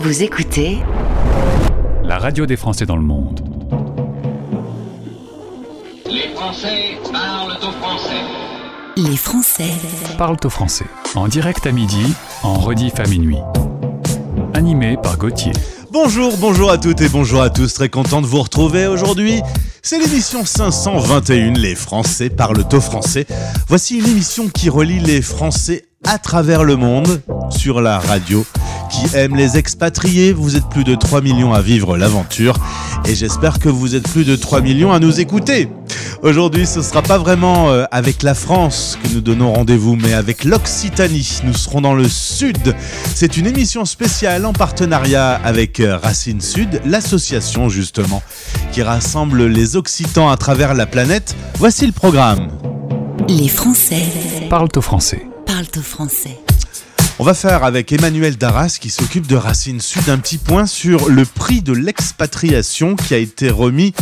Vous écoutez la radio des Français dans le monde. Les Français parlent au français. Les Français Parlent au français. En direct à midi, en rediff à minuit. Animé par Gauthier. Bonjour, bonjour à toutes et bonjour à tous, très content de vous retrouver aujourd'hui. C'est l'émission 521, Les Français parlent au français. Voici une émission qui relie les Français à travers le monde sur la radio qui aime les expatriés. Vous êtes plus de 3 millions à vivre l'aventure et j'espère que vous êtes plus de 3 millions à nous écouter. Aujourd'hui, ce sera pas vraiment euh, avec la France que nous donnons rendez-vous, mais avec l'Occitanie. Nous serons dans le sud. C'est une émission spéciale en partenariat avec euh, Racine Sud, l'association justement qui rassemble les Occitans à travers la planète. Voici le programme. Les Français Parlent au français. parlent au français. On va faire avec Emmanuel Darras qui s'occupe de Racine Sud un petit point sur le prix de l'expatriation qui a été remis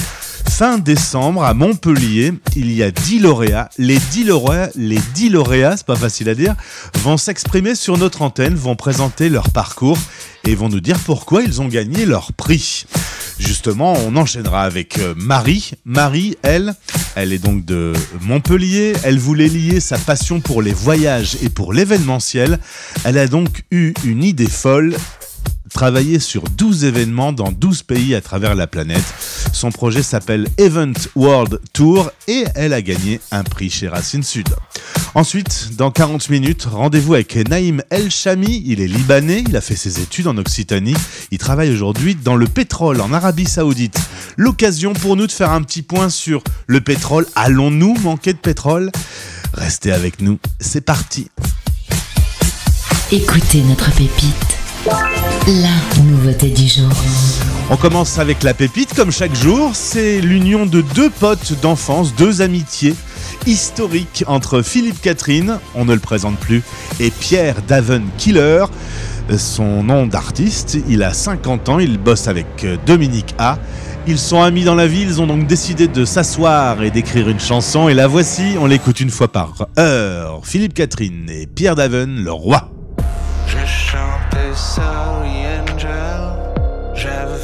fin décembre à Montpellier. Il y a 10 lauréats. Les 10 lauréats, les 10 lauréats, c'est pas facile à dire, vont s'exprimer sur notre antenne, vont présenter leur parcours et vont nous dire pourquoi ils ont gagné leur prix. Justement, on enchaînera avec euh, Marie. Marie, elle, elle est donc de Montpellier. Elle voulait lier sa passion pour les voyages et pour l'événementiel. Elle a donc eu une idée folle travailler sur 12 événements dans 12 pays à travers la planète. Son projet s'appelle Event World Tour et elle a gagné un prix chez Racine Sud. Ensuite, dans 40 minutes, rendez-vous avec Naïm El Chami. Il est libanais, il a fait ses études en Occitanie. Il travaille aujourd'hui dans le pétrole en Arabie Saoudite. L'occasion pour nous de faire un petit point sur le pétrole. Allons-nous manquer de pétrole? Restez avec nous, c'est parti. Écoutez notre pépite. La nouveauté du jour. On commence avec la pépite, comme chaque jour. C'est l'union de deux potes d'enfance, deux amitiés historiques entre Philippe Catherine, on ne le présente plus, et Pierre Daven Killer. Son nom d'artiste, il a 50 ans, il bosse avec euh, Dominique A. Ils sont amis dans la vie, ils ont donc décidé de s'asseoir et d'écrire une chanson, et la voici, on l'écoute une fois par heure. Philippe Catherine et Pierre Daven, le roi. Je chantais Sorry Angel, j'avais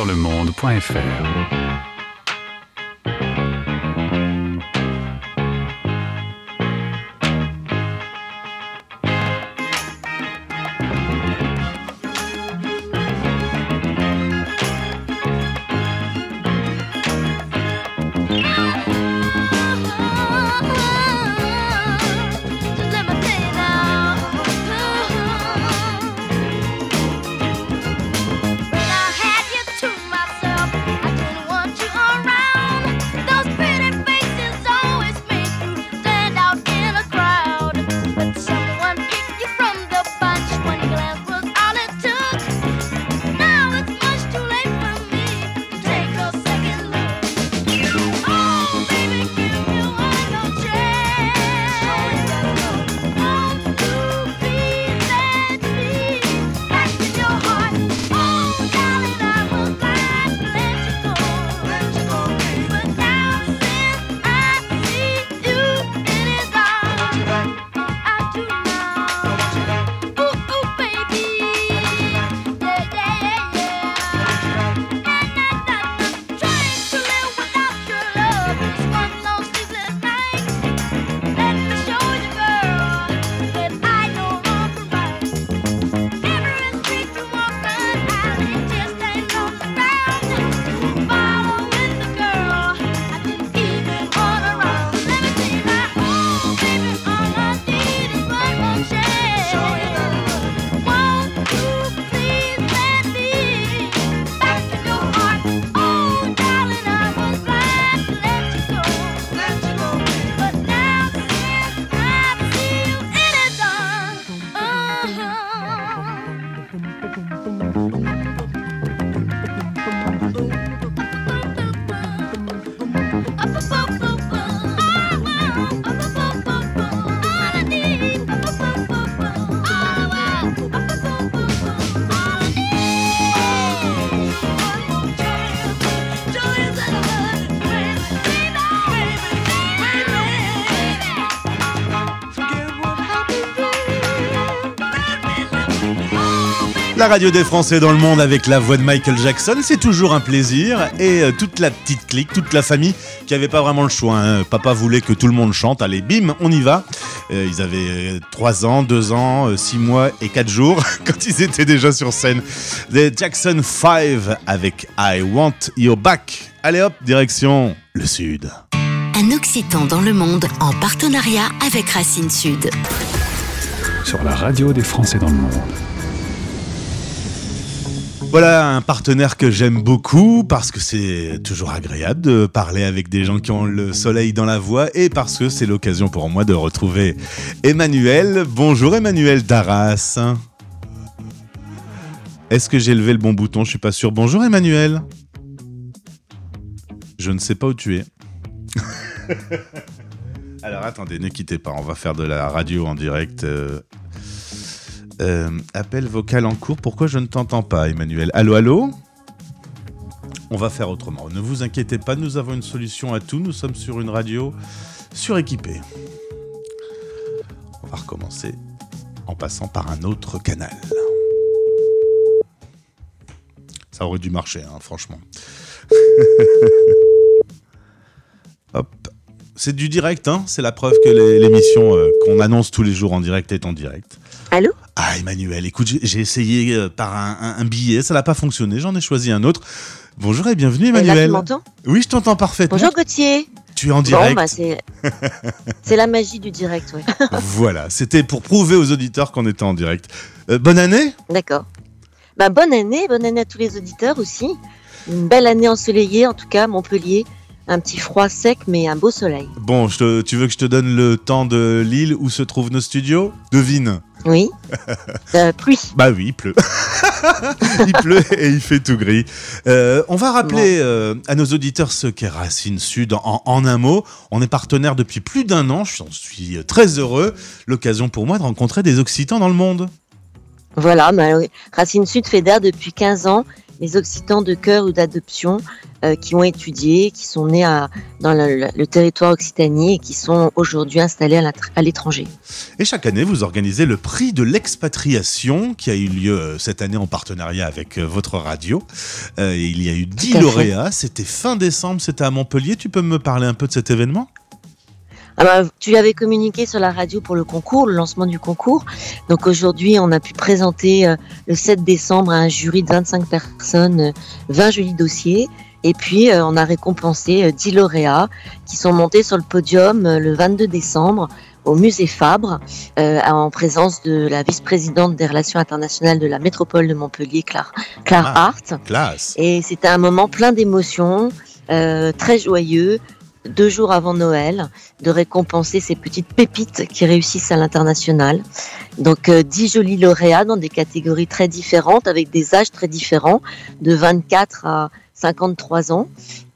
françaisdanslemonde.fr Just La radio des Français dans le monde avec la voix de Michael Jackson, c'est toujours un plaisir. Et euh, toute la petite clique, toute la famille qui avait pas vraiment le choix. hein. Papa voulait que tout le monde chante. Allez, bim, on y va. Euh, ils avaient 3 ans, 2 ans, 6 mois et 4 jours quand ils étaient déjà sur scène. The Jackson 5 avec I Want Your Back. Allez hop, direction le sud. Un Occitan dans le monde en partenariat avec Racine Sud. sur la radio des Français dans le monde. Voilà un partenaire que j'aime beaucoup parce que c'est toujours agréable de parler avec des gens qui ont le soleil dans la voix et parce que c'est l'occasion pour moi de retrouver Emmanuel. Bonjour Emmanuel Darras. Est-ce que j'ai levé le bon bouton? Je suis pas sûr. Bonjour Emmanuel. Je ne sais pas où tu es. Alors attendez, ne quittez pas, on va faire de la radio en direct. euh, euh, appel vocal en cours. Pourquoi je ne t'entends pas, Emmanuel Allô, allô On va faire autrement. Ne vous inquiétez pas, nous avons une solution à tout. Nous sommes sur une radio suréquipée. On va recommencer en passant par un autre canal. Ça aurait dû marcher, hein, franchement. C'est du direct, hein c'est la preuve que l'émission euh, qu'on annonce tous les jours en direct est en direct. Allô? Ah, Emmanuel, écoute, j'ai- essayé euh, par un, un- un billet, ça n'a pas fonctionné, j'en ai choisi un autre. Bonjour et bienvenue, Là, tu Emmanuel. m'entends? Oui, je t'entends parfaitement. Bonjour Gauthier. Tu es en Bon, direct. bah, c'est la magie du direct, oui. voilà, c'était pour prouver aux auditeurs qu'on était en direct. Euh, bonne année D'accord. Bah, bonne année, bonne année à tous les auditeurs aussi. Une belle année ensoleillée, en tout cas, Montpellier. Un petit froid sec, mais un beau soleil. Bon, je te- tu veux que je te donne le temps de l'île où se trouvent nos studios? Devine. Oui. Euh, pluie. Bah oui, il pleut. il pleut et il fait tout gris. Euh, on va rappeler euh, à nos auditeurs ce qu'est Racine Sud en, en un mot. On est partenaire depuis plus d'un an, j'en suis très heureux. L'occasion pour moi de rencontrer des Occitans dans le monde. Voilà, bah. Racine Sud fédère depuis 15 ans les Occitans de cœur ou d'adoption euh, qui ont étudié, qui sont nés à, dans le, territoire occitanie et qui sont aujourd'hui installés à l'étranger. Et chaque année, vous organisez le prix de l'expatriation qui a eu lieu euh, cette année en partenariat avec euh, votre radio. Euh, il y a eu 10 Tout à fait. lauréats. C'était fin décembre, c'était à Montpellier. Tu peux me parler un peu de cet événement? Alors, tu avais communiqué sur la radio pour le concours, le lancement du concours. Donc aujourd'hui, on a pu présenter euh, le 7 décembre à un jury de 25 personnes, euh, 20 jolis dossiers. Et puis, euh, on a récompensé euh, 10 lauréats qui sont montés sur le podium euh, le 22 décembre au musée Fabre, euh, en présence de la vice-présidente des relations internationales de la métropole de Montpellier, Claire, Claire Ah. Hart. Classe. Et c'était un moment plein d'émotions, euh, très joyeux, deux jours avant Noël, de récompenser ces petites pépites qui réussissent à l'international. Donc euh, dix jolis lauréats dans des catégories très différentes, avec des âges très différents, de 24 à 53 ans,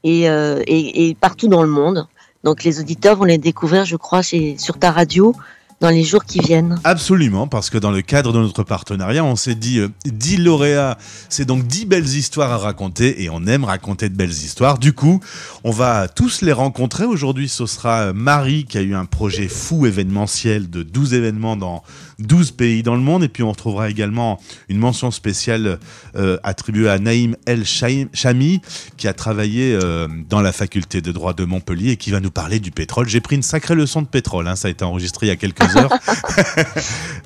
et, euh, et, et partout dans le monde. Donc les auditeurs vont les découvrir, je crois, chez, sur ta radio dans les jours qui viennent. Absolument, parce que dans le cadre de notre partenariat, on s'est dit euh, 10 lauréats, c'est donc 10 belles histoires à raconter et on aime raconter de belles histoires. Du coup, on va tous les rencontrer. Aujourd'hui, ce sera euh, Marie qui a eu un projet fou événementiel de 12 événements dans 12 pays dans le monde. Et puis, on retrouvera également une mention spéciale euh, attribuée à Naïm El Chami qui a travaillé euh, dans la faculté de droit de Montpellier et qui va nous parler du pétrole. J'ai pris une sacrée leçon de pétrole, hein, ça a été enregistré il y a quelques heures.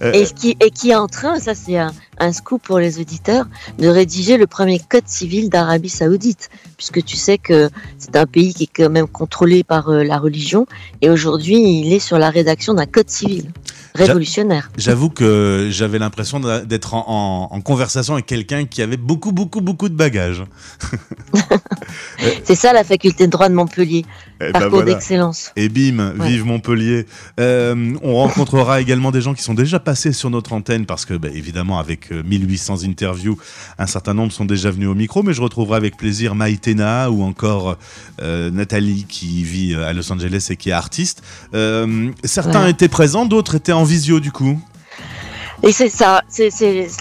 Euh, Et qui, et qui est en train, ça c'est un, un scoop pour les auditeurs, de rédiger le premier code civil d'Arabie Saoudite, puisque tu sais que c'est un pays qui est quand même contrôlé par euh, la religion, et aujourd'hui il est sur la rédaction d'un code civil révolutionnaire. J'avoue que j'avais l'impression d'être en, en- en conversation avec quelqu'un qui avait beaucoup, beaucoup, beaucoup de bagages. C'est ça la faculté de droit de Montpellier, Eh ben parcours voilà. d'excellence. Et bim, Ouais. vive Montpellier. Euh, on rencontrera également des gens qui sont déjà passés sur notre antenne parce que, bah, évidemment, avec euh, 1800 interviews, un certain nombre sont déjà venus au micro, mais je retrouverai avec plaisir Maïtena ou encore euh, Nathalie qui vit euh, à Los Angeles et qui est artiste. Euh, certains Ouais. étaient présents, d'autres étaient en visio du coup. Et c'est ça, c'est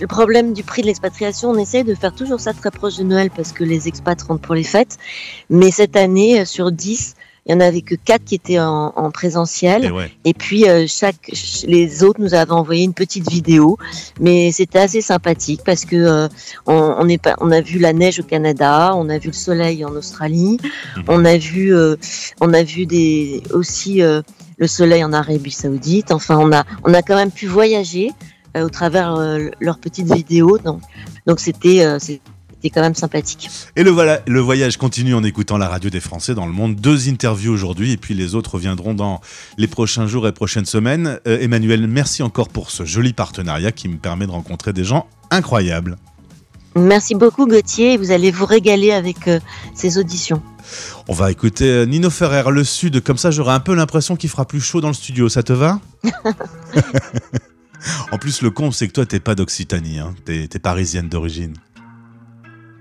le problème du prix de l'expatriation. On essaye de faire toujours ça très proche de Noël parce que les expats rentrent pour les fêtes. Mais cette année, euh, sur 10, il y en avait que 4 qui étaient en, en présentiel. Et ouais. Et puis euh, chaque, ch- les autres nous avaient envoyé une petite vidéo, mais c'était assez sympathique parce que euh, on, on, est pas, on a vu la neige au Canada, on a vu le soleil en Australie, Mhm. on a vu, euh, on a vu des aussi le soleil en Arabie Saoudite. Enfin, on a, on a quand même pu voyager au travers leurs petites vidéos. Donc, donc c'était, c'était quand même sympathique. Et le, voilà, le voyage continue en écoutant la radio des Français dans le monde. Deux interviews aujourd'hui et puis les autres reviendront dans les prochains jours et prochaines semaines. Euh, Emmanuel, merci encore pour ce joli partenariat qui me permet de rencontrer des gens incroyables. Merci beaucoup Gauthier, vous allez vous régaler avec euh, ces auditions. On va écouter euh, Nino Ferrer, Le Sud. Comme ça, j'aurai un peu l'impression qu'il fera plus chaud dans le studio. Ça te va? En plus, le con, c'est que toi, t'es pas d'Occitanie. Hein. T'es parisienne d'origine.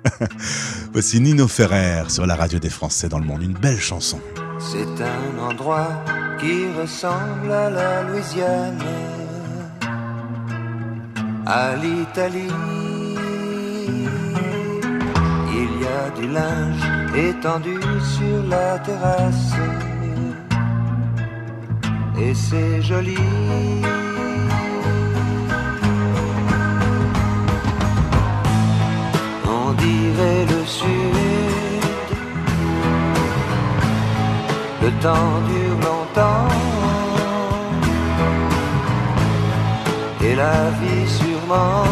Voici Nino Ferrer sur la radio des Français dans le monde. Une belle chanson. C'est un endroit qui ressemble à la Louisiane, à l'Italie. Il y a du linge étendu sur la terrasse, et c'est joli. Dirait le sud. Le temps dure longtemps Et la vie sûrement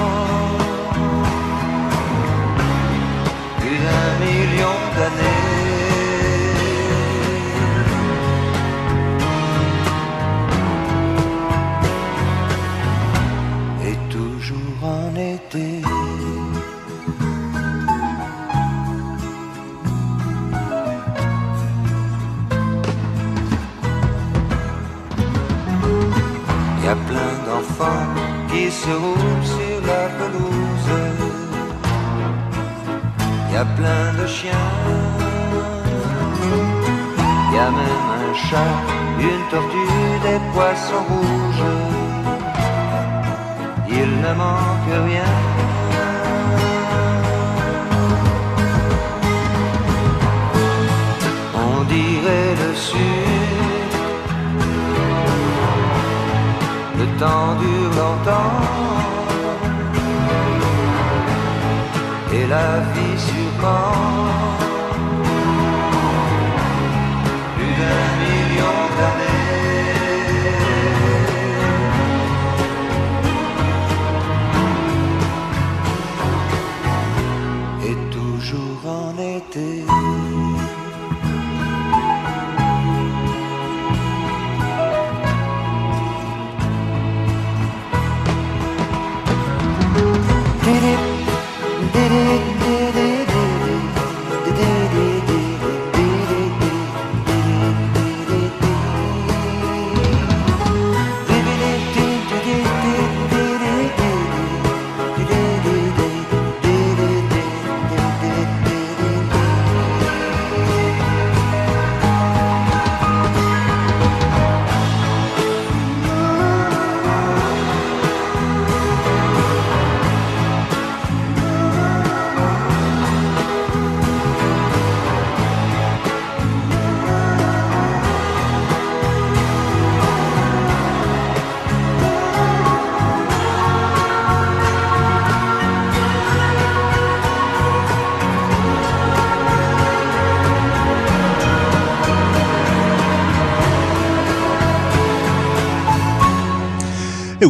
qui se roule sur la pelouse. Y a plein de chiens, y a même un chat, une tortue, des poissons rouges. Il ne manque rien. On dirait le sud temps dure longtemps et la vie surprend.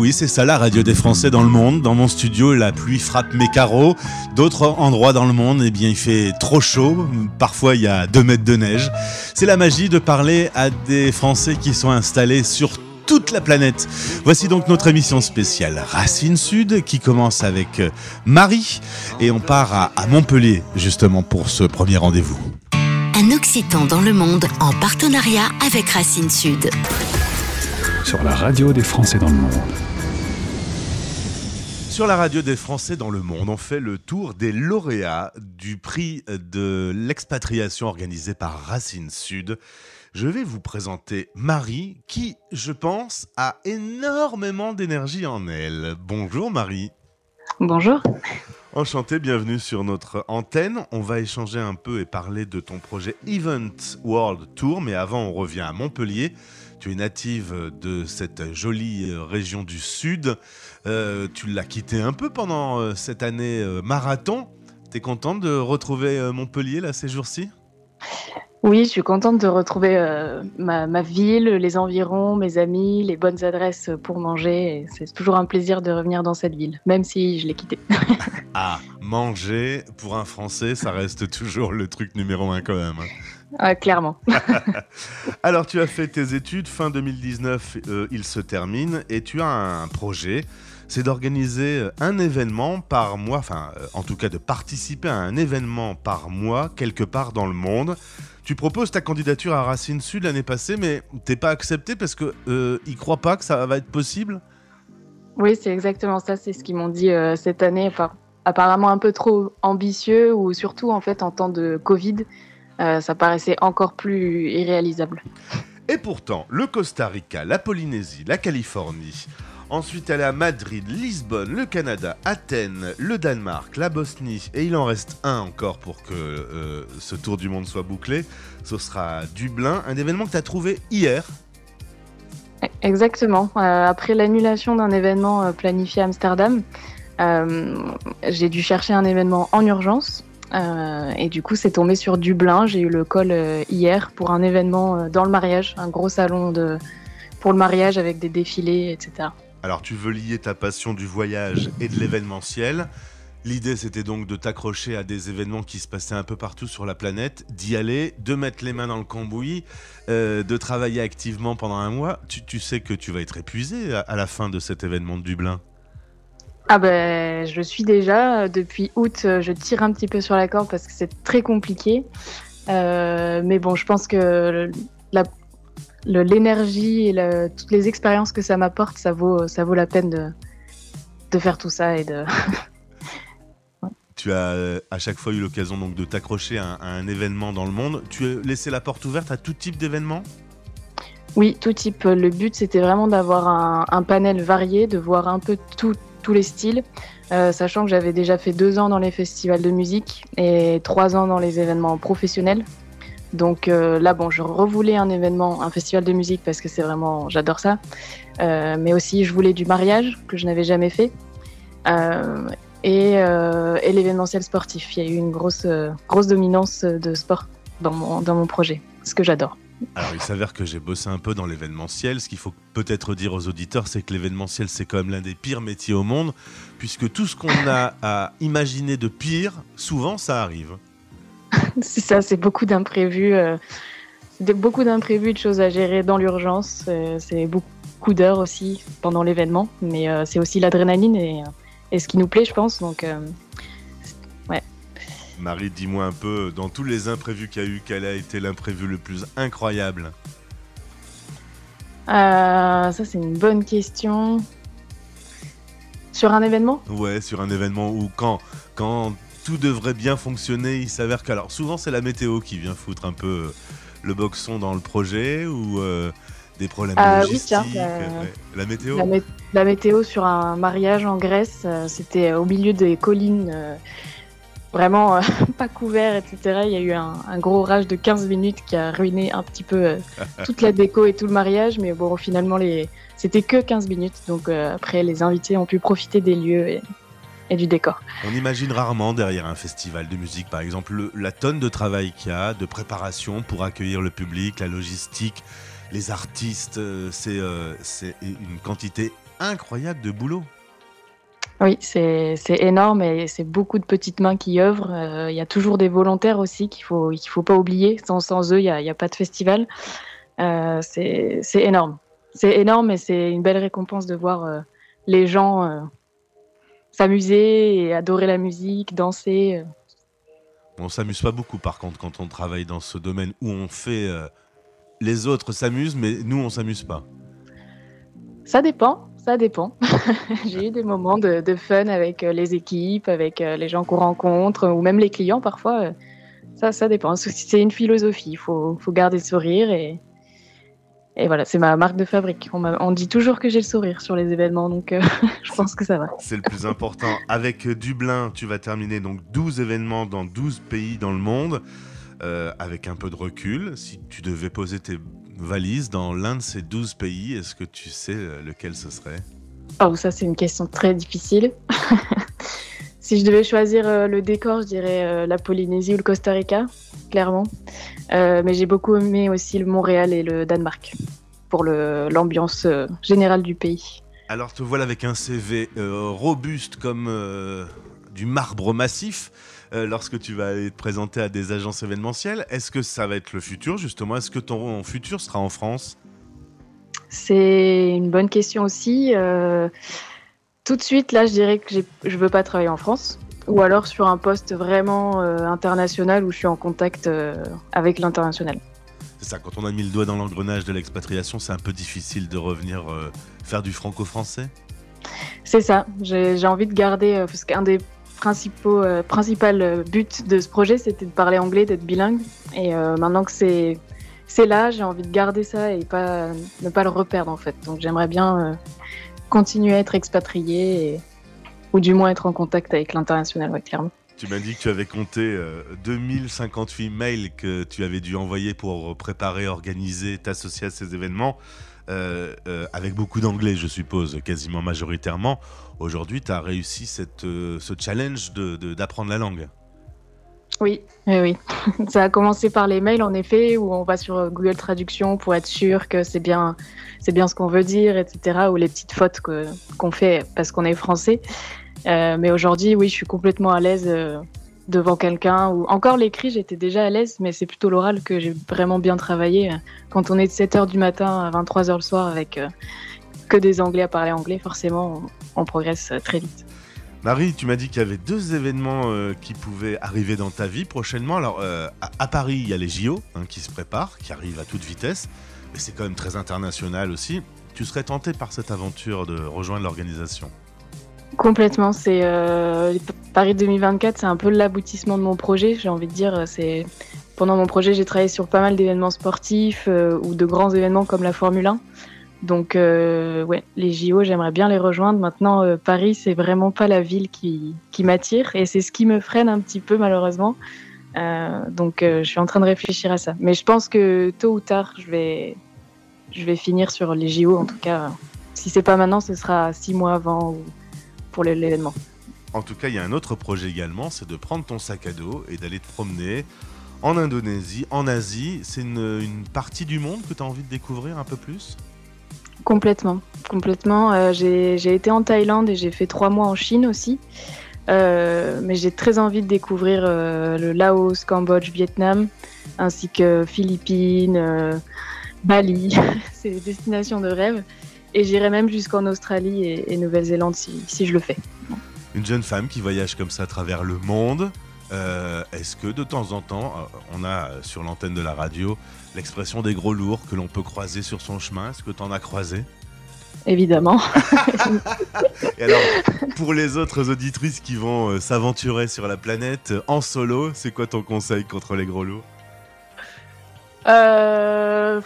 Oui, c'est ça la radio des Français dans le monde. Dans mon studio, la pluie frappe mes carreaux. D'autres endroits dans le monde, eh bien, il fait trop chaud. Parfois, il y a deux mètres de neige. C'est la magie de parler à des Français qui sont installés sur toute la planète. Voici donc notre émission spéciale Racine Sud qui commence avec euh, Marie et on part à, à Montpellier justement pour ce premier rendez-vous. Un Occitan dans le monde en partenariat avec Racine Sud. Sur la radio des Français dans le monde. Sur la radio des Français dans le monde, on fait le tour des lauréats du prix de l'expatriation organisé par Racine Sud. Je vais vous présenter Marie qui, je pense, a énormément d'énergie en elle. Bonjour Marie. Bonjour. Enchanté, bienvenue sur notre antenne. On va échanger un peu et parler de ton projet Event World Tour, mais avant on revient à Montpellier. Tu es native de cette jolie euh, région du Sud. Euh, tu l'as quitté un peu pendant euh, cette année marathon. T'es contente de retrouver Montpellier là ces jours-ci? Oui, je suis contente de retrouver euh, ma, ma ville, les environs, mes amis, les bonnes adresses pour manger. C'est toujours un plaisir de revenir dans cette ville, même si je l'ai quittée. Ah, manger pour un Français, ça reste toujours le truc numéro un quand même. Ah, clairement. Alors, tu as fait tes études, fin 2019, euh, il se termine, et tu as un projet, c'est d'organiser euh, un événement par mois, enfin, euh, en tout cas de participer à un événement par mois, quelque part dans le monde. Tu proposes ta candidature à Racine Sud l'année passée, mais t'es pas accepté parce que euh, ils croient pas que ça va être possible? Oui, c'est exactement ça. C'est ce qu'ils m'ont dit cette année. Enfin, apparemment un peu trop ambitieux ou surtout en fait en temps de Covid, euh, ça paraissait encore plus irréalisable. Et pourtant, le Costa Rica, la Polynésie, la Californie, ensuite elle est à Madrid, Lisbonne, le Canada, Athènes, le Danemark, la Bosnie, et il en reste un encore pour que euh, ce tour du monde soit bouclé. Ce sera Dublin, un événement que tu as trouvé hier. Exactement. Euh, après l'annulation d'un événement planifié à Amsterdam, j'ai dû chercher un événement en urgence. Euh, et du coup, c'est tombé sur Dublin. J'ai eu le call euh, hier pour un événement euh, dans le mariage, un gros salon de, pour le mariage avec des défilés, etc. Alors tu veux lier ta passion du voyage et de l'événementiel. L'idée c'était donc de t'accrocher à des événements qui se passaient un peu partout sur la planète, d'y aller, de mettre les mains dans le cambouis, euh, de travailler activement pendant un mois. Tu, sais que tu vas être épuisé à la fin de cet événement de Dublin. Ah ben, je le suis déjà. Depuis août, euh, je tire un petit peu sur la corde parce que c'est très compliqué. Euh, mais bon, je pense que l'énergie et la- toutes les expériences que ça m'apporte, ça vaut, ça vaut la peine de, de faire tout ça et de. Tu as euh, à chaque fois eu l'occasion donc de t'accrocher à, un- à un événement dans le monde. Tu as laissé la porte ouverte à tout type d'événements Oui, tout type. Le but, c'était vraiment d'avoir un, un panel varié, de voir un peu tout- tous les styles, euh, sachant que j'avais déjà fait deux ans dans les festivals de musique et trois ans dans les événements professionnels. Donc euh, là, bon, je revoulais un événement, un festival de musique parce que c'est vraiment, j'adore ça. Euh, mais aussi, je voulais du mariage que je n'avais jamais fait. Et, et l'événementiel sportif. Il y a eu une grosse, grosse dominance de sport dans mon, dans mon projet, ce que j'adore. Alors, il s'avère que j'ai bossé un peu dans l'événementiel. Ce qu'il faut peut-être dire aux auditeurs, c'est que l'événementiel, c'est quand même l'un des pires métiers au monde, puisque tout ce qu'on a à imaginer de pire, souvent, ça arrive. C'est ça, c'est beaucoup d'imprévus. euh, beaucoup d'imprévus, de choses à gérer dans l'urgence. euh, c'est beaucoup d'heures aussi pendant l'événement, mais euh, c'est aussi l'adrénaline et, et ce qui nous plaît, je pense. Donc, Marie, dis-moi un peu, dans tous les imprévus qu'il y a eu, quel a été l'imprévu le plus incroyable euh, ça, c'est une bonne question. Sur un événement? Ouais, sur un événement où quand, quand tout devrait bien fonctionner, il s'avère que... Alors, souvent, c'est la météo qui vient foutre un peu euh, le boxon dans le projet, ou euh, des problèmes Ah oui, logistiques. tiens, euh, ouais. La météo la, mé- la météo sur un mariage en Grèce, c'était au milieu des collines, vraiment euh, pas couvert, etc. Il y a eu un, un gros orage de 15 minutes qui a ruiné un petit peu euh, toute la déco et tout le mariage, mais bon, finalement, les... c'était que 15 minutes. Donc euh, après, les invités ont pu profiter des lieux et, et du décor. On imagine rarement derrière un festival de musique, par exemple, le- la tonne de travail qu'il y a, de préparation pour accueillir le public, la logistique, les artistes. c'est une quantité incroyable de boulot. Oui, c'est énorme et c'est beaucoup de petites mains qui œuvrent. Euh, Il y a toujours des volontaires aussi qu'il faut qu'il faut pas oublier. Sans, sans eux, il n'y a, a pas de festival. Euh, c'est c'est énorme. C'est énorme et c'est une belle récompense de voir euh, les gens euh, s'amuser et adorer la musique, danser. On s'amuse pas beaucoup, par contre, quand on travaille dans ce domaine où on fait. les autres s'amusent, mais nous, on s'amuse pas. Ça dépend, ça dépend. J'ai eu des moments de, fun avec euh, les équipes, avec euh, les gens qu'on rencontre, ou même les clients parfois. euh, Ça, ça dépend. C'est- une philosophie. Il faut, faut garder le sourire et, et voilà, c'est ma marque de fabrique. On, on dit toujours que j'ai le sourire sur les événements, donc je pense que ça va. C'est le plus important. Avec Dublin, tu vas terminer donc 12 événements dans 12 pays dans le monde. Avec un peu de recul, si tu devais poser tes valises dans l'un de ces 12 pays, est-ce que tu sais euh, lequel ce serait? Oh, ça, c'est une question très difficile. si je devais choisir euh, le décor, je dirais euh, la Polynésie ou le Costa Rica, clairement. Euh, mais j'ai beaucoup aimé aussi le Montréal et le Danemark pour l'ambiance générale du pays. Alors te voilà avec un CV euh, robuste comme euh, du marbre massif euh, lorsque tu vas aller te présenter à des agences événementielles. Est-ce que ça va être le futur justement? Est-ce que ton futur sera en France? C'est une bonne question aussi. Euh, tout de suite, là, je dirais que je veux pas travailler en France. Ou alors sur un poste vraiment euh, international où je suis en contact avec l'international. C'est ça, quand on a mis le doigt dans l'engrenage de l'expatriation, c'est un peu difficile de revenir euh, faire du franco-français? C'est ça. J'ai j'ai envie de garder, euh, parce qu'un des principaux euh, principal euh, buts de ce projet, c'était de parler anglais, d'être bilingue. Et euh, maintenant que c'est c'est là, j'ai envie de garder ça et pas ne pas le reperdre en fait. Donc j'aimerais bien euh, continuer à être expatrié et- ou du moins être en contact avec l'international, ouais, clairement. Tu m'as dit que tu avais compté euh, 2058 mails que tu avais dû envoyer pour préparer, organiser, t'associer à ces événements, euh, euh, avec beaucoup d'anglais, je suppose, quasiment majoritairement. Aujourd'hui, tu as réussi cette, euh, ce challenge d'apprendre de, d'apprendre la langue. Oui, oui, oui. Ça a commencé par les mails, en effet, où on va sur euh, Google Traduction pour être sûr que c'est bien, c'est bien ce qu'on veut dire, etc. Ou les petites fautes qu'on fait parce qu'on est français. Euh, mais aujourd'hui, oui, je suis complètement à l'aise euh, devant quelqu'un. Ou encore l'écrit, j'étais déjà à l'aise, mais c'est plutôt l'oral que j'ai vraiment bien travaillé. Quand on est de 7h du matin à 23h le soir avec euh, que des Anglais à parler anglais, forcément, on, progresse très vite. Marie, tu m'as dit qu'il y avait deux événements qui pouvaient arriver dans ta vie prochainement. Alors, à, à Paris, il y a les JO hein, qui se préparent, qui arrivent à toute vitesse, mais c'est quand même très international aussi. Tu serais tenté par cette aventure de rejoindre l'organisation? Complètement, c'est euh, Paris 2024, c'est un peu l'aboutissement de mon projet. J'ai envie de dire, c'est pendant mon projet, j'ai travaillé sur pas mal d'événements sportifs euh, ou de grands événements comme la Formule 1. Donc, euh, ouais, les JO, j'aimerais bien les rejoindre. Maintenant, euh, Paris, c'est vraiment pas la ville qui, qui m'attire et c'est ce qui me freine un petit peu, malheureusement. Euh, donc, euh, je suis en train de réfléchir à ça. Mais je pense que tôt ou tard, je vais, je vais finir sur les JO. En tout cas, si c'est pas maintenant, ce sera six mois avant pour l'événement. En tout cas, il y a un autre projet également, c'est de prendre ton sac à dos et d'aller te promener en Indonésie, en Asie. C'est une, une partie du monde que tu as envie de découvrir un peu plus? Complètement, complètement. Euh, j'ai été en Thaïlande et j'ai fait trois mois en Chine aussi. Euh, mais j'ai très envie de découvrir euh, le Laos, Cambodge, Vietnam, ainsi que Philippines, euh, Bali. C'est des destinations de rêve. Et j'irai même jusqu'en Australie et, et Nouvelle-Zélande si, si je le fais. Une jeune femme qui voyage comme ça à travers le monde. Euh, Est-ce que de temps en temps, euh, on a sur l'antenne de la radio l'expression des gros lourds que l'on peut croiser sur son chemin? Est-ce que tu en as croisé? Évidemment. Et alors, pour les autres auditrices qui vont euh, s'aventurer sur la planète en solo, c'est quoi ton conseil contre les gros lourds? Euh,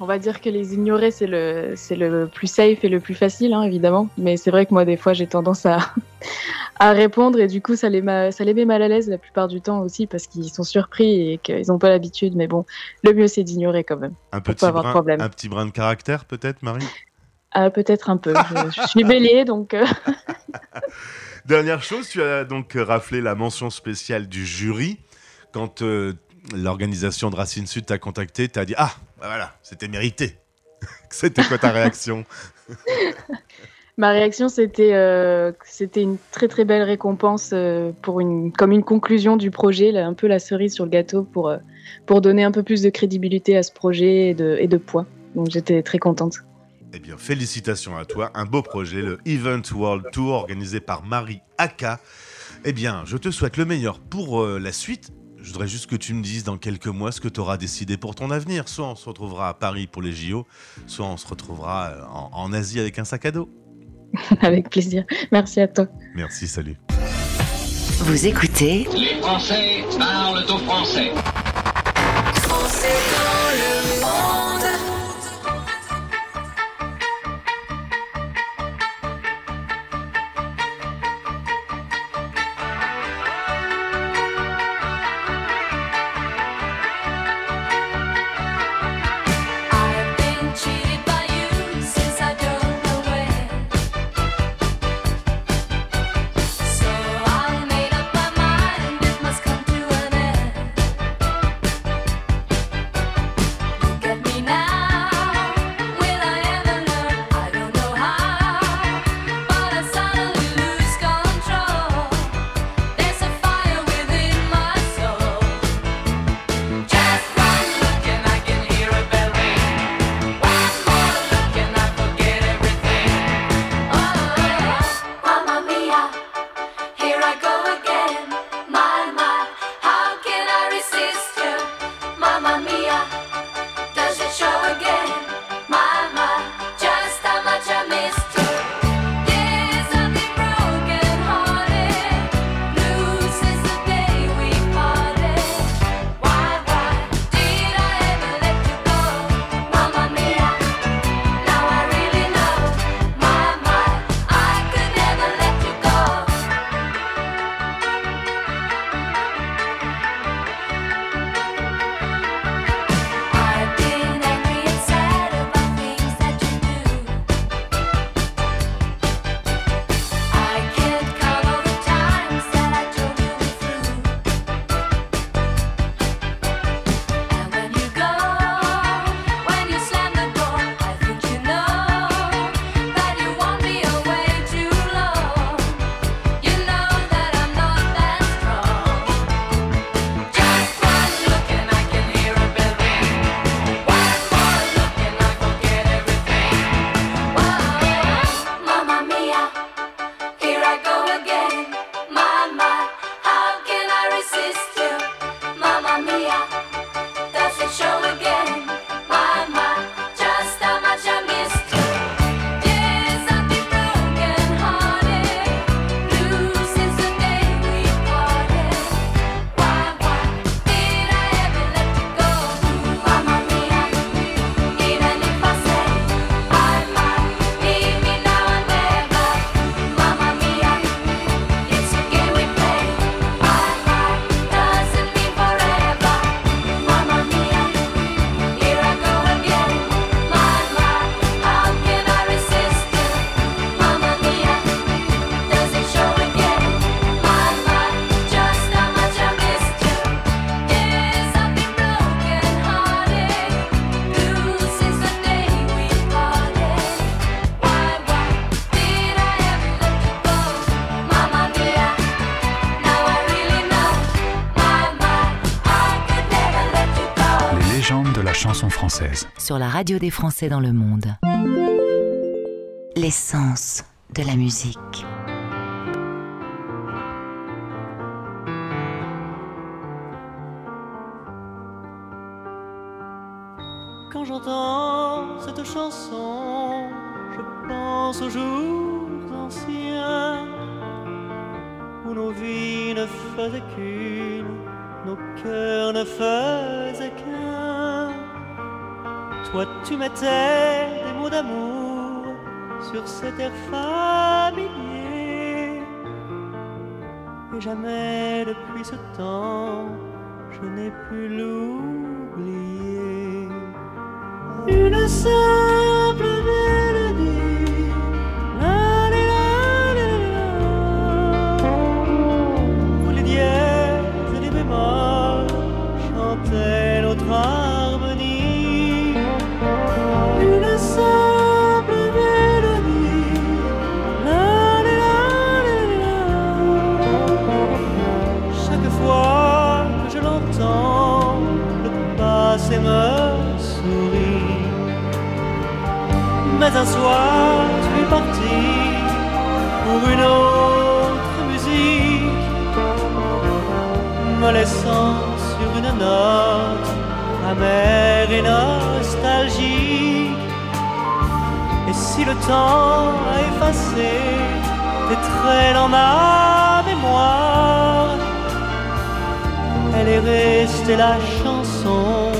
on va dire que les ignorer, c'est le, c'est le plus safe et le plus facile, hein, évidemment. Mais c'est vrai que moi, des fois, j'ai tendance à, à répondre et du coup, ça les, ma- ça les met mal à l'aise la plupart du temps aussi parce qu'ils sont surpris et qu'ils n'ont pas l'habitude. Mais bon, le mieux, c'est d'ignorer quand même. un petit, pas avoir de brin, problème. un petit brin de caractère peut-être, Marie? Ah, Peut-être un peu. Je, je suis bélier, donc euh, Dernière chose, tu as donc raflé la mention spéciale du jury. Quand euh, l'organisation de Racine Sud t'a contacté, t'as dit Ah, bah voilà, c'était mérité. c'était quoi ta réaction? Ma réaction, c'était euh, c'était une très très belle récompense euh, pour une, comme une conclusion du projet, là, un peu la cerise sur le gâteau pour, euh, pour donner un peu plus de crédibilité à ce projet et de, et de poids. Donc j'étais très contente. Eh bien, félicitations à toi. Un beau projet, le Event World Tour organisé par Marie Aka. Eh bien, je te souhaite le meilleur pour la suite. Je voudrais juste que tu me dises dans quelques mois ce que tu auras décidé pour ton avenir. Soit on se retrouvera à Paris pour les JO, soit on se retrouvera euh, en, en Asie avec un sac à dos. Avec plaisir. Merci à toi. Merci, salut. Vous écoutez Les Français parlent au français. Français Sur la radio des Français dans le monde. L'essence de la musique. Tu mettais des mots d'amour sur cet air familier, et jamais depuis ce temps, je n'ai pu l'oublier. Une simple soir, tu es parti pour une autre musique, me laissant sur une note amère et nostalgique. Et si le temps a effacé tes traits dans ma mémoire, elle est restée la chanson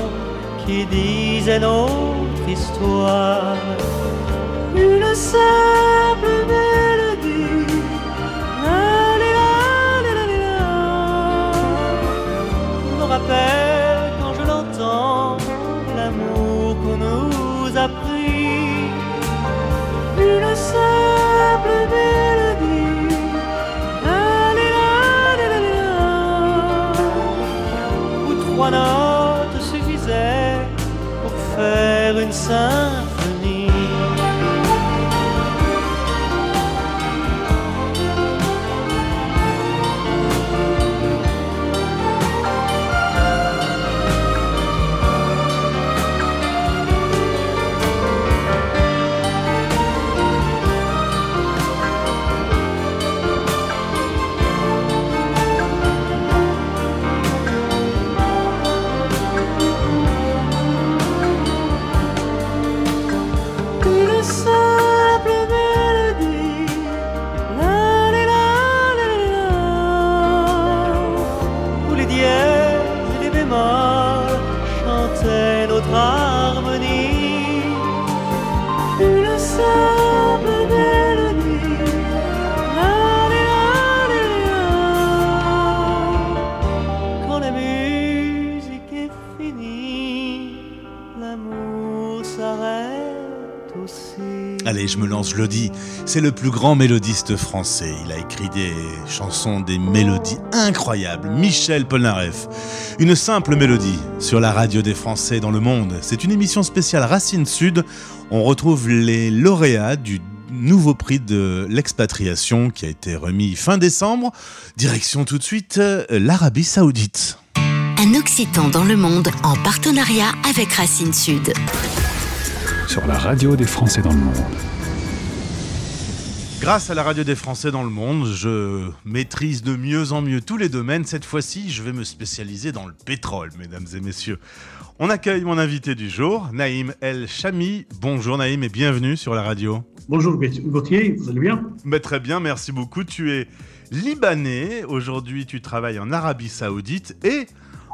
qui disait notre histoire. Une simple mélodie. La, la, la. Me rappelle quand je l'entends l'amour qu'on nous a pris. Une simple mélodie. Où trois notes suffisaient pour faire une symphonie. Allez, je me lance, je le dis. C'est le plus grand mélodiste français. Il a écrit des chansons, des mélodies incroyables. Michel Polnareff. Une simple mélodie sur la radio des Français dans le monde. C'est une émission spéciale Racine Sud. On retrouve les lauréats du nouveau prix de l'expatriation qui a été remis fin décembre. Direction tout de suite euh, l'Arabie Saoudite. Un Occitan dans le monde en partenariat avec Racine Sud. Sur la radio des Français dans le monde. Grâce à la radio des Français dans le monde, je maîtrise de mieux en mieux tous les domaines. Cette fois-ci, je vais me spécialiser dans le pétrole, mesdames et messieurs. On accueille mon invité du jour, Naïm El Chami. Bonjour Naïm et bienvenue sur la radio. Bonjour Gauthier, vous allez bien? Bah, très bien, merci beaucoup. Tu es libanais. Aujourd'hui, tu travailles en Arabie Saoudite et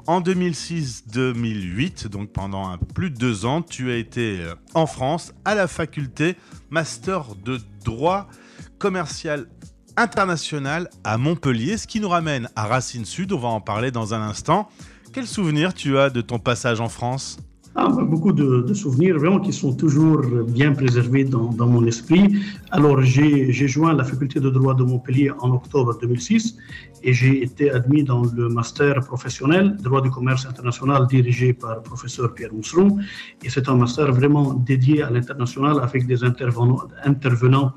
en 2006-2008, donc pendant plus de deux ans, tu as été euh, en France à la faculté Master de droit commercial international à Montpellier, ce qui nous ramène à Racine Sud. On va en parler dans un instant. Quel souvenir tu as de ton passage en France? Ah, bah, beaucoup de, souvenirs vraiment qui sont toujours bien préservés dans, mon esprit. Alors, j'ai joint la faculté de droit de Montpellier en octobre 2006 et j'ai été admis dans le master professionnel droit du commerce international dirigé par le professeur Pierre Mousseron. Et c'est un master vraiment dédié à l'international avec des intervenants,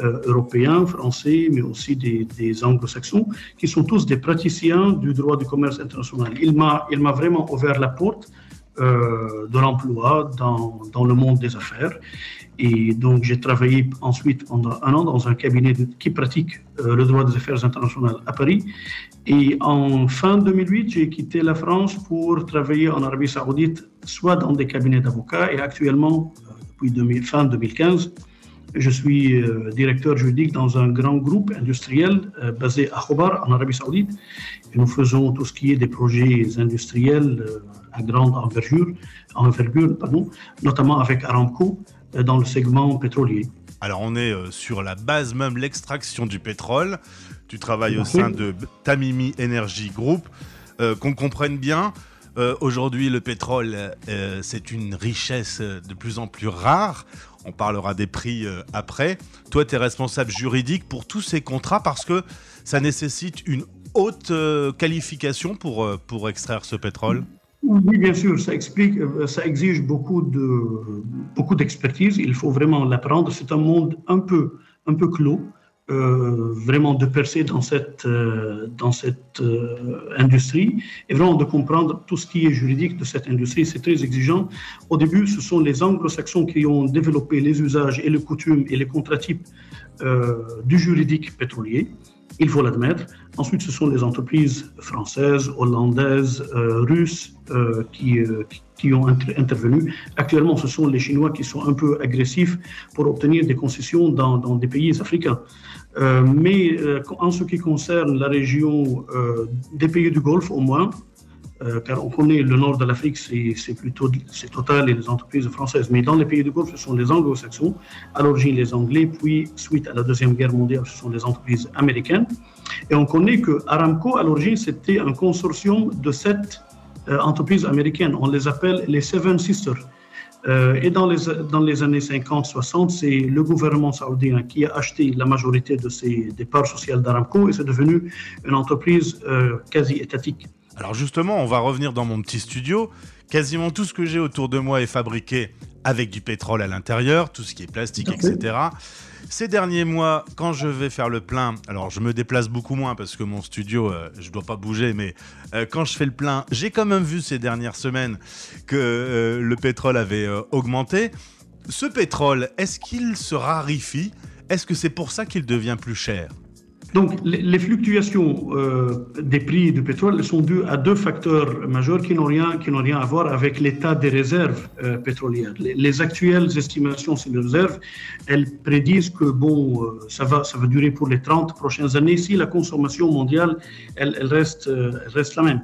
euh, européens, français, mais aussi des, des anglo-saxons, qui sont tous des praticiens du droit du commerce international. Il m'a vraiment ouvert la porte euh, de l'emploi dans, dans le monde des affaires. Et donc, j'ai travaillé ensuite pendant un an dans un cabinet qui pratique euh, le droit des affaires internationales à Paris. Et en fin 2008, j'ai quitté la France pour travailler en Arabie Saoudite, soit dans des cabinets d'avocats, et actuellement, euh, depuis 2000 fin 2015, je suis euh, directeur juridique dans un grand groupe industriel euh, basé à Khobar, en Arabie Saoudite. Et nous faisons tout ce qui est des projets industriels euh, à grande envergure, envergure pardon, notamment avec Aramco dans le segment pétrolier. Alors on est sur la base même l'extraction du pétrole. Tu travailles au sein de Tamimi Energy Group. Qu'on comprenne bien, euh, aujourd'hui le pétrole euh, c'est une richesse de plus en plus rare. On parlera des prix euh, après. Toi tu es responsable juridique pour tous ces contrats parce que ça nécessite une haute euh, qualification pour, euh, pour extraire ce pétrole. Oui, bien sûr, ça explique, ça exige beaucoup de beaucoup d'expertise. Il faut vraiment l'apprendre. C'est un monde un peu un peu clos. Euh, vraiment de percer dans cette euh, dans cette euh, industrie et vraiment de comprendre tout ce qui est juridique de cette industrie. C'est très exigeant. Au début, ce sont les anglo-saxons qui ont développé les usages et les coutumes et les contratypes euh, du juridique pétrolier. Il faut l'admettre. Ensuite, ce sont les entreprises françaises, hollandaises, euh, russes euh, qui, euh, qui- qui ont inter- intervenu. Actuellement, ce sont les Chinois qui sont un peu agressifs pour obtenir des concessions dans, dans des pays africains. Mais en ce qui concerne la région des pays du Golfe, au moins, euh, car on connaît le nord de l'Afrique, c'est plutôt c'est Total et les entreprises françaises. Mais dans les pays du Golfe, ce sont les anglo-saxons, à l'origine les Anglais, puis suite à la Deuxième Guerre mondiale, ce sont les entreprises américaines. Et on connaît que Aramco, à l'origine, c'était un consortium de sept euh, entreprises américaines. On les appelle les Seven Sisters. Euh, et dans les, dans les années 50-60, c'est le gouvernement saoudien qui a acheté la majorité de ces des parts sociales d'Aramco et c'est devenu une entreprise quasi étatique. Alors justement, on va revenir dans mon petit studio. Quasiment tout ce que j'ai autour de moi est fabriqué avec du pétrole à l'intérieur, tout ce qui est plastique, etc. Ces derniers mois, quand je vais faire le plein, alors je me déplace beaucoup moins parce que mon studio, euh, je dois pas bouger, mais euh, quand je fais le plein, j'ai quand même vu ces dernières semaines que euh, le pétrole avait augmenté. Ce pétrole, est-ce qu'il se raréfie? Est-ce que c'est pour ça qu'il devient plus cher? Donc, les, fluctuations euh, des prix du pétrole sont dues à deux facteurs majeurs qui n'ont rien, qui n'ont rien à voir avec l'état des réserves euh, pétrolières. Les, les actuelles estimations sur les réserves, elles prédisent que bon, euh, ça va, ça va durer pour les 30 prochaines années si la consommation mondiale, reste, reste la même.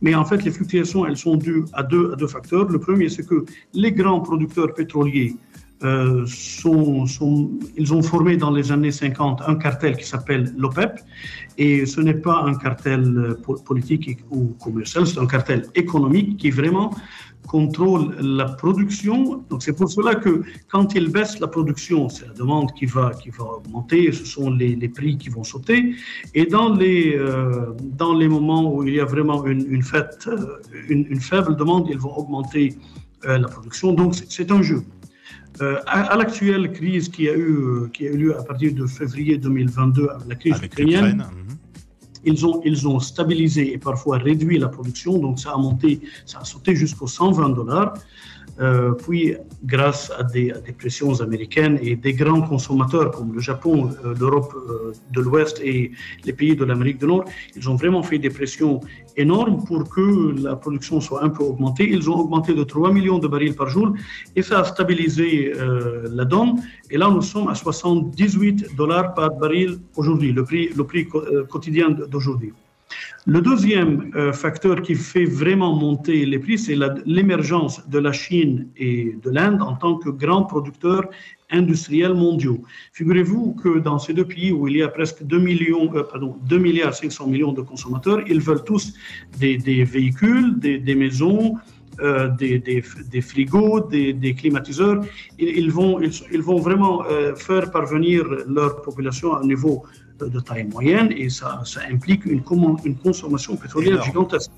Mais en fait, les fluctuations, elles sont dues à deux, à deux facteurs. Le premier, c'est que les grands producteurs pétroliers euh, ils ont formé dans les années 50 un cartel qui s'appelle l'OPEP. Et ce n'est pas un cartel euh, po- politique ou commercial, c'est un cartel économique qui vraiment contrôle la production. Donc c'est pour cela que quand ils baissent la production, c'est la demande qui va, qui va augmenter, ce sont les, les prix qui vont sauter. Et dans les, euh, dans les moments où il y a vraiment une, faible demande, ils vont augmenter la production. Donc c'est un jeu. Euh, à à l'actuelle crise qui a, eu, euh, qui a eu lieu à partir de février 2022, avec la crise avec ukrainienne, l'Ukraine mhm. ils ont, ils ont stabilisé et parfois réduit la production, donc ça a monté, ça a sauté jusqu'aux 120 dollars. Euh, puis, grâce à des, pressions américaines et des grands consommateurs comme le Japon, euh, l'Europe euh, de l'Ouest et les pays de l'Amérique du Nord, ils ont vraiment fait des pressions énormes pour que la production soit un peu augmentée. Ils ont augmenté de 3 millions de barils par jour et ça a stabilisé la donne. Et là, nous sommes à 78 dollars par baril aujourd'hui, le prix, le prix quotidien d'aujourd'hui. Le deuxième euh, facteur qui fait vraiment monter les prix, c'est l'émergence de la Chine et de l'Inde en tant que grands producteurs industriels mondiaux. Figurez-vous que dans ces deux pays où il y a presque 2 millions, euh, pardon, 2 milliards 500 millions de consommateurs, ils veulent tous des, véhicules, des, maisons, euh, des, frigos, des, climatiseurs. Ils, vont, vraiment euh, faire parvenir leur population à un niveau de taille moyenne et ça, ça implique une, consommation pétrolière Énorme. gigantesque.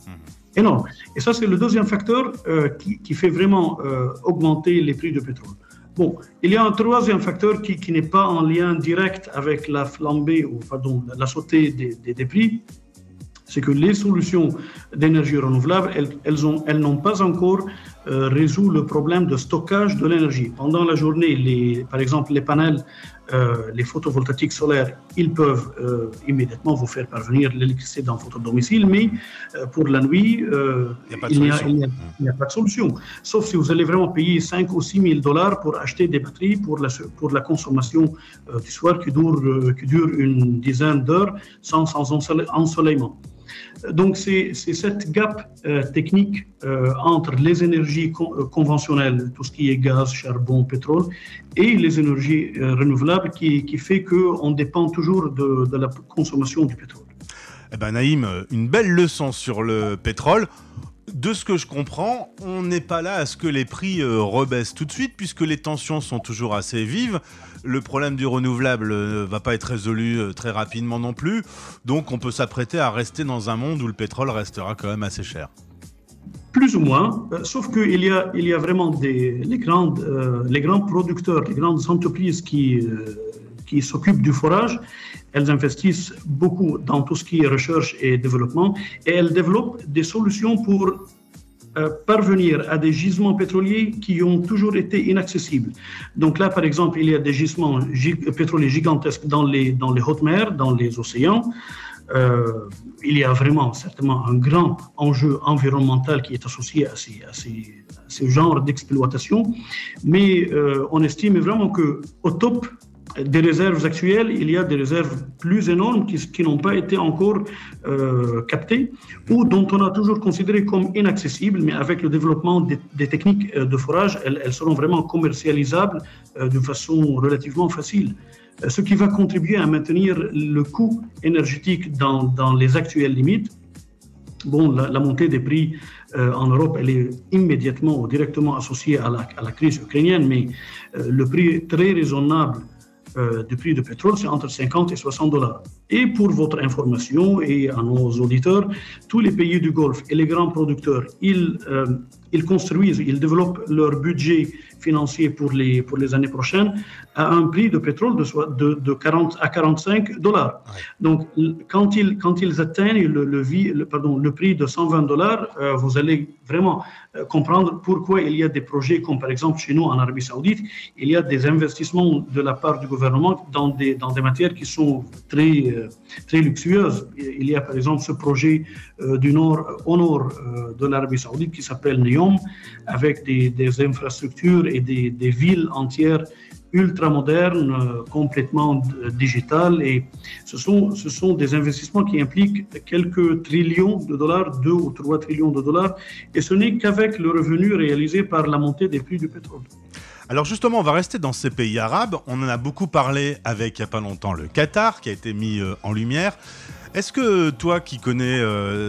Énorme. Et ça, c'est le deuxième facteur euh, qui, qui fait vraiment euh, augmenter les prix du pétrole. Bon, il y a un troisième facteur qui, qui n'est pas en lien direct avec la flambée, ou pardon, la sautée des, des- des prix, c'est que les solutions d'énergie renouvelable, elles, elles ont- elles n'ont pas encore euh, résout le problème de stockage de l'énergie. Pendant la journée, les, par exemple, les panels, euh, les photovoltaïques solaires, ils peuvent euh, immédiatement vous faire parvenir l'électricité dans votre domicile, mais pour la nuit, Il n'y a, a- a pas de solution. Sauf si vous allez vraiment payer 5 ou 6 000 dollars pour acheter des batteries pour la, pour la consommation du soir qui dure, qui dure une dizaine d'heures sans, sans ensole- ensoleillement. Donc, c'est cette gap euh, technique euh, entre les énergies euh, conventionnelles, tout ce qui est gaz, charbon, pétrole, et les énergies renouvelables qui, fait qu'on dépend toujours de, de la consommation du pétrole. Eh ben Naïm, une belle leçon sur le pétrole. De ce que je comprends, on n'est pas là à ce que les prix euh, rebaissent tout de suite, puisque les tensions sont toujours assez vives. Le problème du renouvelable ne va pas être résolu euh, très rapidement non plus. Donc on peut s'apprêter à rester dans un monde où le pétrole restera quand même assez cher. Plus ou moins, euh, sauf qu'il y a, il y a vraiment des, les, grandes, euh, grands producteurs, les grandes entreprises qui, euh, qui s'occupent du forage, elles investissent beaucoup dans tout ce qui est recherche et développement et elles développent des solutions pour euh, parvenir à des gisements pétroliers qui ont toujours été inaccessibles. Donc là, par exemple, il y a des gisements gi- pétroliers gigantesques dans les, dans les hautes mers, dans les océans. Euh, il y a vraiment certainement un grand enjeu environnemental qui est associé à ces, à ces, ce genre d'exploitation, mais euh, on estime vraiment que au top des réserves actuelles, il y a des réserves plus énormes qui, n'ont pas été encore euh, captées ou dont on a toujours considéré comme inaccessibles, mais avec le développement des, techniques euh, de forage, elles, seront vraiment commercialisables euh, de façon relativement facile Euh, ce qui va contribuer à maintenir le coût énergétique dans, les actuelles limites. Bon, la, montée des prix euh, en Europe, elle est immédiatement ou directement associée à la, à la crise ukrainienne, mais le prix très raisonnable euh, du prix du pétrole, c'est entre 50 et 60 dollars. Et pour votre information et à nos auditeurs, tous les pays du Golfe et les grands producteurs, ils, euh, ils construisent, ils développent leur budget financier pour les, pour les années prochaines à un prix de pétrole de, de, de 40 à 45 dollars. Donc, quand ils, quand ils atteignent le, le, vi- le- pardon, le prix de 120 dollars, euh, vous allez vraiment comprendre pourquoi il y a des projets comme par exemple chez nous en Arabie Saoudite, il y a des investissements de la part du gouvernement dans des, dans des matières qui sont très, euh, très luxueuses. Il y a par exemple ce projet euh, du nord, au nord euh, de l'Arabie Saoudite qui s'appelle Neom, avec des, des infrastructures et des, des villes entières ultra modernes, euh, complètement euh, digitales. Et ce sont, ce sont des investissements qui impliquent quelques trillions de dollars, 2 ou 3 trillions de dollars. Et ce n'est qu'avec le revenu réalisé par la montée des prix du pétrole. Alors justement, on va rester dans ces pays arabes. On en a beaucoup parlé avec il n'y a pas longtemps le Qatar qui a été mis euh, en lumière. Est-ce que toi qui connais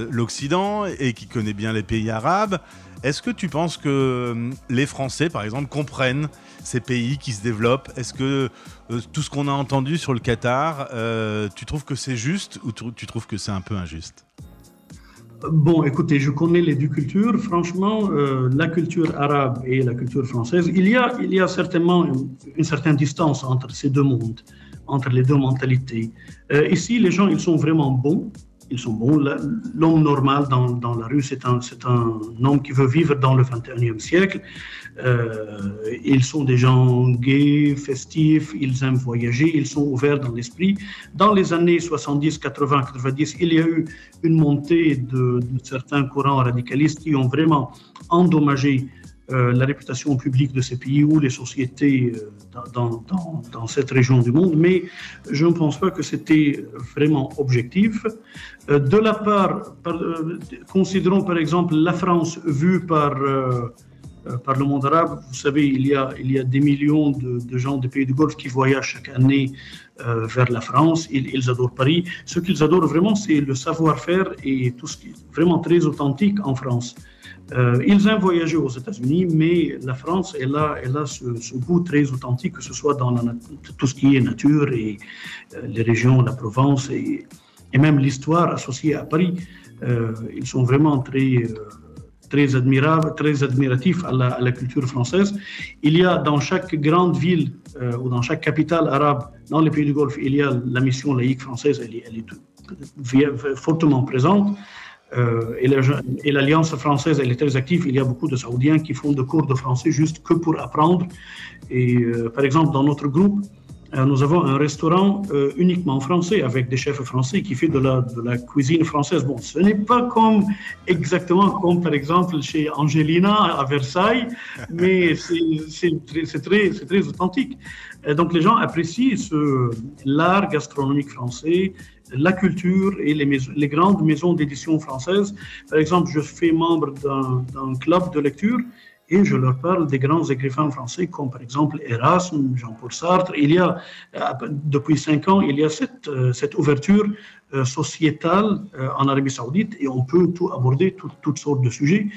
l'Occident et qui connais bien les pays arabes, est-ce que tu penses que euh, les Français, par exemple, comprennent ces pays qui se développent? Est-ce que euh, tout ce qu'on a entendu sur le Qatar, euh, tu trouves que c'est juste ou tu, trouves que c'est un peu injuste? Bon, écoutez, je connais les deux cultures. Franchement, euh, la culture arabe et la culture française, il y a, il y a certainement une, certaine distance entre ces deux mondes, entre les deux mentalités. Ici, les gens, ils sont vraiment bons. Ils sont bons. L'homme normal dans, dans la rue, c'est un, un homme qui veut vivre dans le 21e siècle. Euh, ils sont des gens gays, festifs, ils aiment voyager, ils sont ouverts dans l'esprit. Dans les années 70, 80, 90, il y a eu une montée de, certains courants radicalistes qui ont vraiment endommagé la réputation publique de ces pays ou les sociétés euh, dans, cette région du monde, mais je ne pense pas que c'était vraiment objectif. Euh, de la part, par- euh, considérons par exemple la France vue par, euh, euh, par le monde arabe, vous savez, il y a, il y a des millions de, gens des pays du Golfe qui voyagent chaque année euh, vers la France, ils adorent Paris. Ce qu'ils adorent vraiment, c'est le savoir-faire et tout ce qui est vraiment très authentique en France. Euh, ils aiment voyager aux États-Unis, mais la France, elle a, elle a ce, goût très authentique, que ce soit dans tout ce qui est nature et euh, les régions, la Provence et, même l'histoire associée à Paris. Euh, ils sont vraiment très, très admirables, très admiratifs à la, culture française. Il y a dans chaque grande ville ou dans chaque capitale arabe, dans les pays du Golfe, il y a la mission laïque française, elle est, fortement présente. Euh, et la- et l'Alliance française, elle est très active. Il y a beaucoup de Saoudiens qui font des cours de français juste que pour apprendre. Et euh, par exemple, dans notre groupe, euh, nous avons un restaurant euh, uniquement français avec des chefs français qui fait de la, de la cuisine française. Bon, ce n'est pas comme exactement comme par exemple chez Angelina à Versailles, mais c'est très, très, authentique. Et donc les gens apprécient ce- l'art gastronomique français, la culture et les, grandes maisons d'édition françaises. Par exemple, je fais membre d'un club de lecture et je leur parle des grands écrivains français comme par exemple Erasme, Jean-Paul Sartre. Il y a, euh, depuis cinq ans, il y a cette, euh, ouverture euh, sociétale en Arabie Saoudite et on peut tout aborder, tout- toutes sortes de sujets.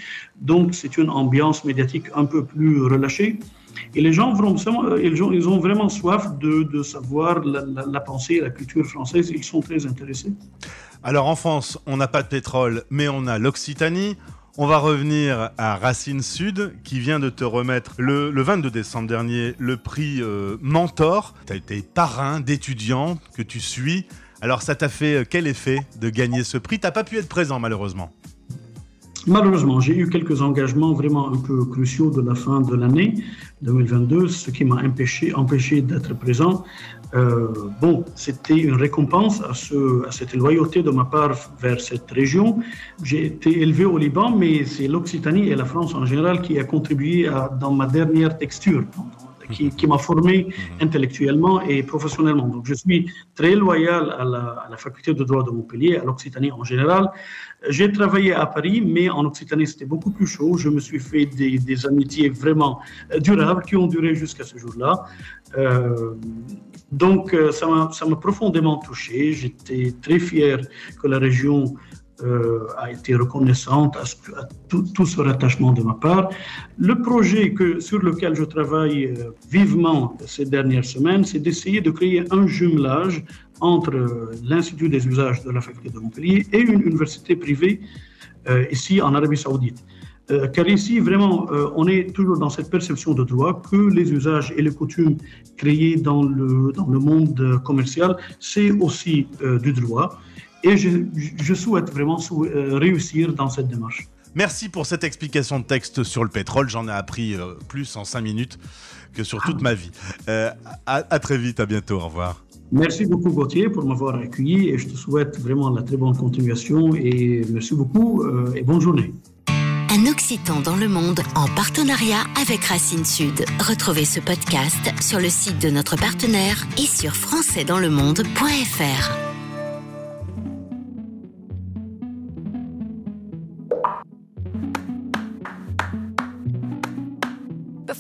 Donc c'est une ambiance médiatique un peu plus relâchée. Et les gens, euh, ils ont, ils ont vraiment soif de, de savoir la, pensée, la culture française. Ils sont très intéressés. Alors en France, on n'a pas de pétrole, mais on a l'Occitanie. On va revenir à Racine Sud, qui vient de te remettre le, le 22 décembre dernier le prix euh, Mentor. Tu as été parrain d'étudiants que tu suis. Alors ça t'a fait euh, quel effet de gagner ce prix? T'as pas pu être présent malheureusement. Malheureusement, j'ai eu quelques engagements vraiment un peu cruciaux de la fin de l'année 2022, ce qui m'a empêché, d'être présent. Euh, bon, c'était une récompense à, ce, à cette loyauté de ma part vers cette région. J'ai été élevé au Liban, mais c'est l'Occitanie et la France en général qui a contribué dans ma dernière texture, qui, qui m'a formé intellectuellement et professionnellement. Donc, je suis très loyal à la, à la faculté de droit de Montpellier, à l'Occitanie en général. J'ai travaillé à Paris, mais en Occitanie, c'était beaucoup plus chaud. Je me suis fait des, des amitiés vraiment euh, durables qui ont duré jusqu'à ce jour-là. Euh, donc, euh, ça m'a ça m'a profondément touché. J'étais très fier que la région euh, a été reconnaissante à, tout, ce rattachement de ma part. Le projet que, sur lequel je travaille euh, vivement ces dernières semaines, c'est d'essayer de créer un jumelage entre euh, l'Institut des usages de la faculté de Montpellier et une université privée ici en Arabie Saoudite. Car ici, vraiment, on est toujours dans cette perception de droit que les usages et les coutumes créés dans le, dans le monde commercial, c'est aussi du droit. Et je, je souhaite vraiment sou- euh, réussir dans cette démarche. Merci pour cette explication de texte sur le pétrole. J'en ai appris euh, plus en 5 minutes que sur toute ma vie. Euh, à, à très vite, à bientôt, au revoir. Merci beaucoup Gauthier pour m'avoir accueilli et je te souhaite vraiment la très bonne continuation et merci beaucoup euh, et bonne journée. Un Occitan dans le monde en partenariat avec Racine Sud. Retrouvez ce podcast sur le site de notre partenaire et sur françaisdanslemonde.fr.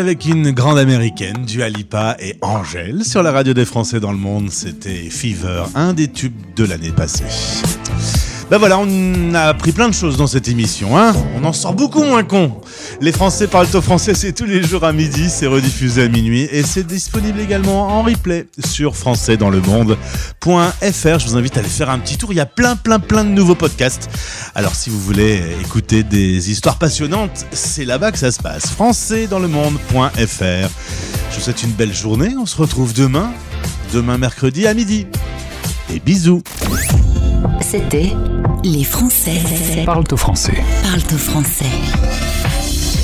Avec une grande américaine, Dua Lipa et Angèle. Sur la radio des Français dans le monde, c'était Fever, un des tubes de l'année passée. Ben voilà, on a appris plein de choses dans cette émission, hein On en sort beaucoup moins con. Les Français parlent au français, c'est tous les jours à midi, c'est rediffusé à minuit et c'est disponible également en replay sur françaisdanslemonde.fr. Je vous invite à aller faire un petit tour, il y a plein plein plein de nouveaux podcasts. Alors si vous voulez écouter des histoires passionnantes, c'est là-bas que ça se passe. françaisdanslemonde.fr. Je vous souhaite une belle journée, on se retrouve demain, demain mercredi à midi. Et bisous. C'était Les Français Parle au français. parlent au français.